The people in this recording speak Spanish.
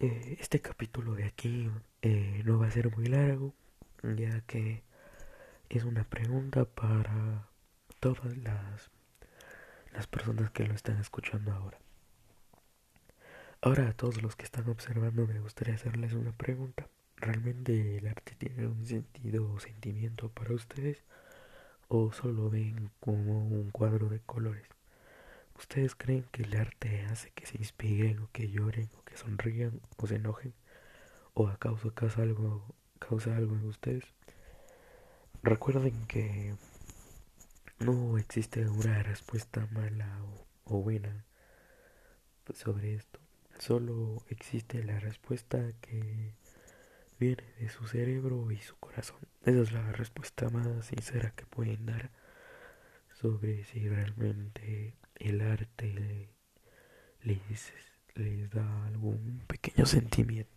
eh, este capítulo de aquí eh, no va a ser muy largo, ya que es una pregunta para todas las, las personas que lo están escuchando ahora. Ahora a todos los que están observando me gustaría hacerles una pregunta. ¿Realmente el arte tiene un sentido o sentimiento para ustedes? ¿O solo ven como un cuadro de colores? ¿Ustedes creen que el arte hace que se inspiren o que lloren o que sonrían o se enojen? ¿O acaso causa algo, causa algo en ustedes? Recuerden que no existe una respuesta mala o, o buena sobre esto. Solo existe la respuesta que viene de su cerebro y su corazón. Esa es la respuesta más sincera que pueden dar sobre si realmente el arte les, da algún pequeño sentimiento.